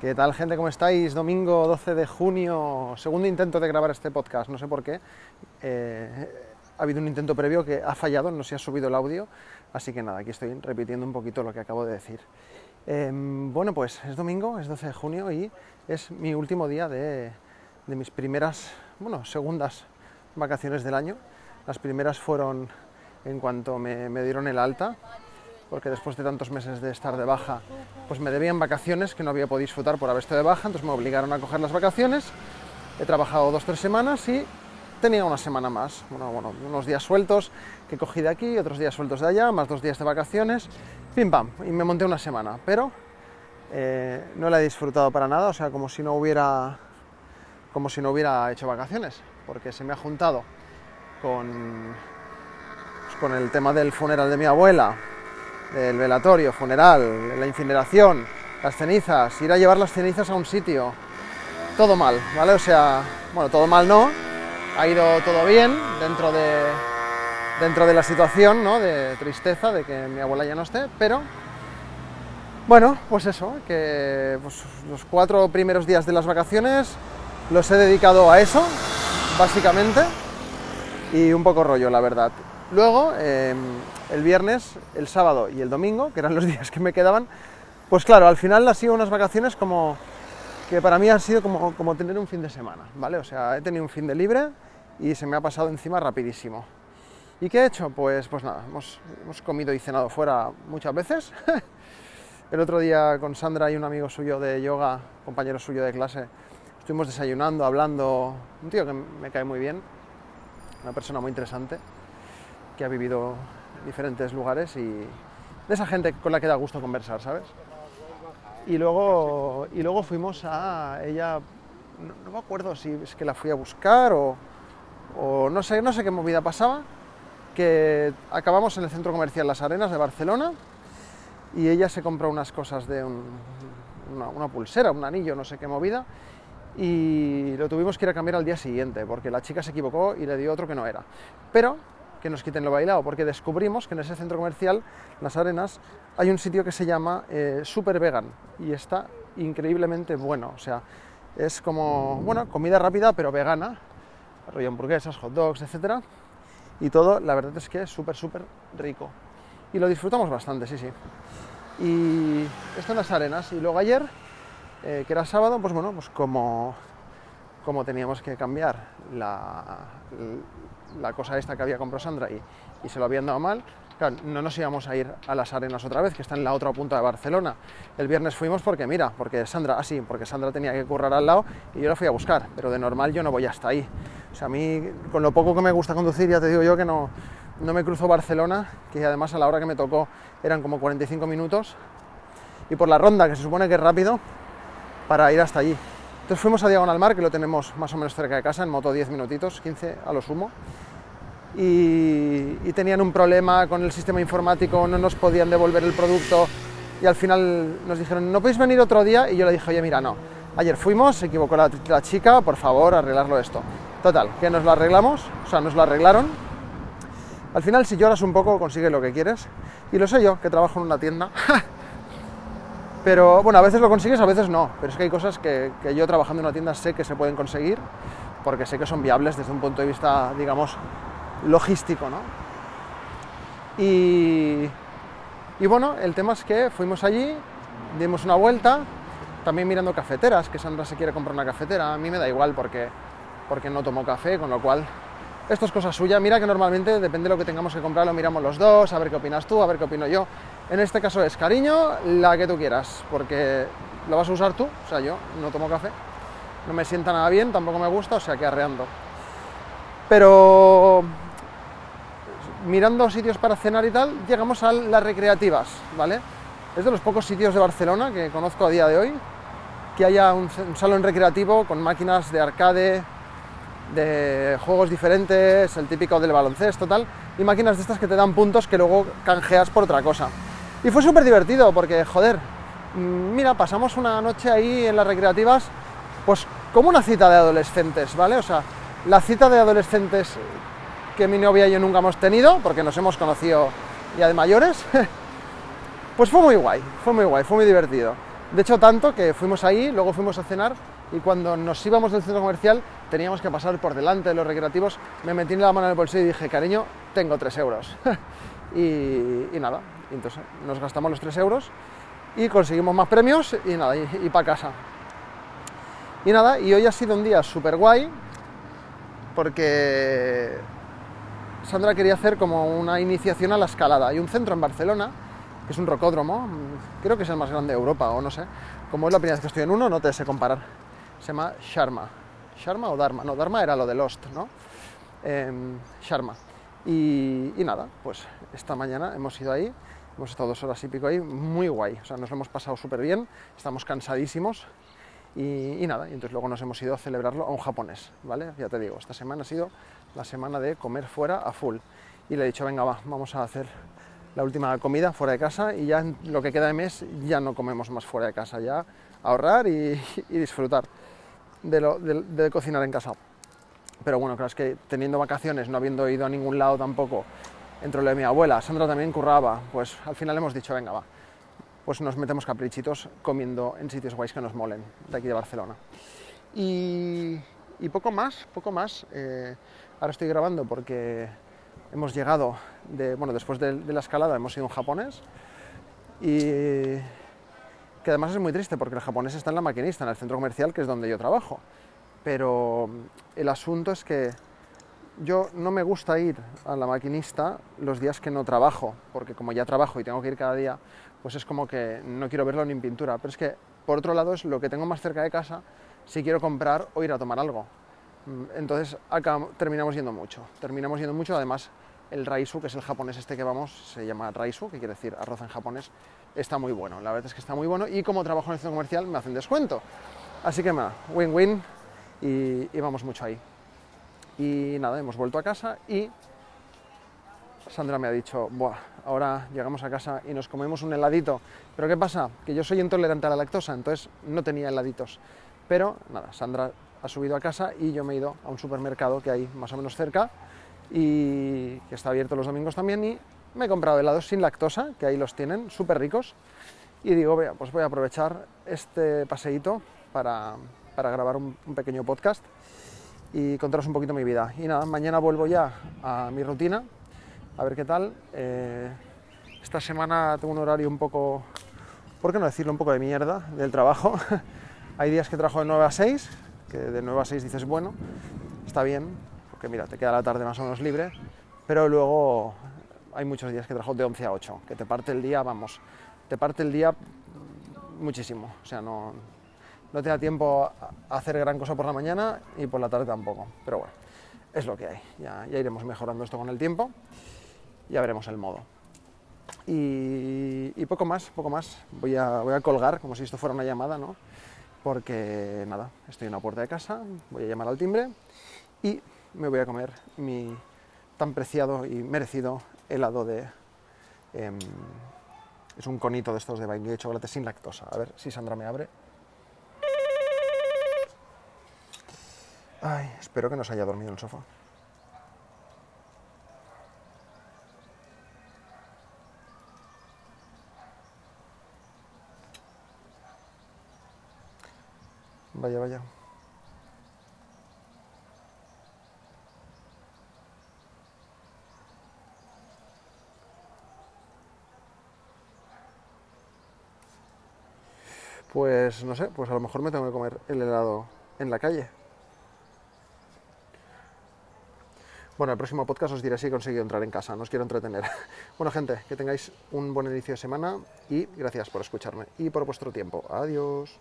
¿Qué tal gente? ¿Cómo estáis? Domingo 12 de junio, segundo intento de grabar este podcast, no sé por qué. Eh, ha habido un intento previo que ha fallado, no se ha subido el audio, así que nada, aquí estoy repitiendo un poquito lo que acabo de decir. Em, bueno, pues es domingo, es 12 de junio y es mi último día de, mis primeras, bueno, segundas vacaciones del año. Las primeras fueron en cuanto me, me dieron el alta, porque después de tantos meses de estar de baja, pues me debían vacaciones que no había podido disfrutar por haber estado de baja, entonces me obligaron a coger las vacaciones. He trabajado dos, tres semanas y tenía una semana más, bueno, bueno, unos días sueltos que cogí de aquí, otros días sueltos de allá, más dos días de vacaciones, pim pam, y me monté una semana, pero eh, no la he disfrutado para nada, o sea, como si no hubiera, como si no hubiera hecho vacaciones, porque se me ha juntado con, pues, con el tema del funeral de mi abuela, el velatorio, funeral, la incineración, las cenizas, ir a llevar las cenizas a un sitio, todo mal, ¿vale? O sea, bueno, todo mal no, ha ido todo bien dentro de, dentro de la situación, ¿no? De tristeza de que mi abuela ya no esté, pero bueno, pues eso, que pues, los cuatro primeros días de las vacaciones los he dedicado a eso, básicamente, y un poco rollo, la verdad. Luego, em, el viernes, el sábado y el domingo, que eran los días que me quedaban, pues claro, al final han sido unas vacaciones como que para mí han sido como, como tener un fin de semana, ¿vale? O sea, he tenido un fin de libre y se me ha pasado encima rapidísimo. ¿Y qué he hecho? Pues, pues nada, hemos, hemos comido y cenado fuera muchas veces. el otro día con Sandra y un amigo suyo de yoga, compañero suyo de clase, estuvimos desayunando, hablando, un tío que me cae muy bien, una persona muy interesante, que ha vivido diferentes lugares y de esa gente con la que da gusto conversar, ¿sabes? Y luego, y luego fuimos a ella, no, me acuerdo si es que la fui a buscar o, o, no, sé, no sé qué movida pasaba, que acabamos en el centro comercial Las Arenas de Barcelona y ella se compró unas cosas de una, una pulsera, un anillo, no sé qué movida, y lo tuvimos que ir a cambiar al día siguiente, porque la chica se equivocó y le dio otro que no era. Pero que nos quiten lo bailado, porque descubrimos que en ese centro comercial, Las Arenas, hay un sitio que se llama eh, Super Vegan y está increíblemente bueno. O sea, es como, bueno, comida rápida pero vegana, rollo hamburguesas, hot dogs, etc. Y todo, la verdad es que es súper, súper rico. Y lo disfrutamos bastante, sí, sí. Y esto en Las Arenas. Y luego ayer, eh, que era sábado, pues bueno, pues como, como teníamos que cambiar la, cosa esta que había comprado Sandra y, se lo habían dado mal, no nos íbamos a ir a las arenas otra vez, que está en la otra punta de Barcelona. El viernes fuimos porque, mira, porque Sandra, así, ah, porque Sandra tenía que currar al lado y yo la fui a buscar, pero de normal yo no voy hasta ahí. O sea, a mí, con lo poco que me gusta conducir, ya te digo yo que no, no me cruzo Barcelona, que además a la hora que me tocó eran como 45 minutos, y por la ronda, que se supone que es rápido, para ir hasta allí. Entonces fuimos a Diagonal Mar, que lo tenemos más o menos cerca de casa, en moto 10 minutitos, 15 a lo sumo. Y, tenían un problema con el sistema informático, no nos podían devolver el producto y al final nos dijeron, ¿no podéis venir otro día? Y yo le dije, oye, mira, no. Ayer fuimos, se equivocó la, la chica, por favor, arreglarlo esto. Total, que nos lo arreglamos, o sea, nos lo arreglaron. Al final, si lloras un poco, consigues lo que quieres. Y lo sé yo, que trabajo en una tienda. Pero bueno, a veces lo consigues, a veces no. Pero es que hay cosas que, yo trabajando en una tienda sé que se pueden conseguir porque sé que son viables desde un punto de vista, digamos, logístico, ¿no? Y, y bueno, el tema es que fuimos allí, dimos una vuelta, también mirando cafeteras, que Sandra se quiere comprar una cafetera, a mí me da igual porque, porque no tomo café, con lo cual esto es cosa suya. Mira que normalmente depende de lo que tengamos que comprar, lo miramos los dos, a ver qué opinas tú, a ver qué opino yo. En este caso es cariño, la que tú quieras, porque lo vas a usar tú, o sea, yo no tomo café, no me sienta nada bien, tampoco me gusta, o sea, que arreando. Pero mirando sitios para cenar y tal, llegamos a las recreativas, ¿vale? Es de los pocos sitios de Barcelona que conozco a día de hoy que haya un, un salón recreativo con máquinas de arcade, de juegos diferentes, el típico del baloncesto, tal, y máquinas de estas que te dan puntos que luego canjeas por otra cosa. Y fue súper divertido porque, joder, mm, mira, pasamos una noche ahí en las recreativas, pues como una cita de adolescentes, ¿vale? O sea, la cita de adolescentes que mi novia y yo nunca hemos tenido, porque nos hemos conocido ya de mayores, pues fue muy guay, fue muy guay, fue muy divertido. De hecho, tanto que fuimos ahí, luego fuimos a cenar y cuando nos íbamos del centro comercial teníamos que pasar por delante de los recreativos. Me metí la mano en el bolsillo y dije, cariño, tengo 3 euros. y, nada, entonces nos gastamos los 3 euros y conseguimos más premios y nada, y, y para casa. Y nada, y hoy ha sido un día súper guay porque Sandra quería hacer como una iniciación a la escalada. Hay un centro en Barcelona que es un rocódromo, creo que es el más grande de Europa, o no sé. Como es la primera vez que estoy en uno, no te sé comparar. Se llama Sharma. ¿Sharma o Dharma? No, Dharma era lo de Lost, ¿no? Eh, Sharma. Y, nada, pues esta mañana hemos ido ahí, hemos estado dos horas y pico ahí, muy guay. O sea, nos lo hemos pasado súper bien, estamos cansadísimos. Y, nada, y entonces luego nos hemos ido a celebrarlo a un japonés, ¿vale? Ya te digo, esta semana ha sido la semana de comer fuera a full. Y le he dicho, venga, va, vamos a hacer la última comida fuera de casa y ya lo que queda de mes ya no comemos más fuera de casa, ya ahorrar y, disfrutar de, de, cocinar en casa. Pero bueno, claro, es que teniendo vacaciones, no habiendo ido a ningún lado tampoco, entre lo de mi abuela, Sandra también curraba, pues al final hemos dicho, venga, va, pues nos metemos caprichitos comiendo en sitios guays que nos molen, de aquí de Barcelona. Y, poco más, poco más. Eh, ahora estoy grabando porque hemos llegado, de, bueno, después de, la escalada hemos ido un japonés y que además es muy triste porque el japonés está en la maquinista, en el centro comercial, que es donde yo trabajo. Pero el asunto es que yo no me gusta ir a la maquinista los días que no trabajo, porque como ya trabajo y tengo que ir cada día, pues es como que no quiero verlo ni en pintura. Pero es que, por otro lado, es lo que tengo más cerca de casa si quiero comprar o ir a tomar algo. Mm, entonces terminamos yendo mucho, terminamos yendo mucho, además el raisu, que es el japonés este que vamos, se llama raisu, que quiere decir arroz en japonés, está muy bueno, la verdad es que está muy bueno y como trabajo en el centro comercial me hacen descuento. Así que win-win y, vamos mucho ahí. Y nada, hemos vuelto a casa y Sandra me ha dicho, Buah, ahora llegamos a casa y nos comemos un heladito. Pero ¿qué pasa? Que yo soy intolerante a la lactosa, entonces no tenía heladitos. Pero nada, Sandra ha subido a casa y yo me he ido a un supermercado que hay más o menos cerca y que está abierto los domingos también y me he comprado helados sin lactosa, que ahí los tienen, súper ricos. Y digo, pues voy a aprovechar este paseíto para, para grabar un, pequeño podcast y contaros un poquito mi vida. Y nada, mañana vuelvo ya a mi rutina, a ver qué tal. Eh, esta semana tengo un horario un poco, ¿por qué no decirlo? Un poco de mierda del trabajo. Hay días que trabajo de 9 a 6, que de 9 a 6 dices, bueno, está bien, porque mira, te queda la tarde más o menos libre, pero luego hay muchos días que trabajo de 11 a 8, que te parte el día, vamos, te parte el día muchísimo, o sea, no, no te da tiempo a hacer gran cosa por la mañana y por la tarde tampoco, pero bueno, es lo que hay, ya, iremos mejorando esto con el tiempo, ya veremos el modo. Y, y, poco más, poco más, voy a, voy a colgar como si esto fuera una llamada, ¿no? porque nada, estoy en la puerta de casa, voy a llamar al timbre y me voy a comer mi tan preciado y merecido helado de... Em, es un conito de estos de vainilla y chocolate sin lactosa. A ver si Sandra me abre. Ay, espero que no se haya dormido en el sofá. Vaya, vaya. Pues no sé, pues a lo mejor me tengo que comer el helado en la calle. Bueno, el próximo podcast os diré si he conseguido entrar en casa, no os quiero entretener. Bueno, gente, que tengáis un buen inicio de semana y gracias por escucharme y por vuestro tiempo. Adiós.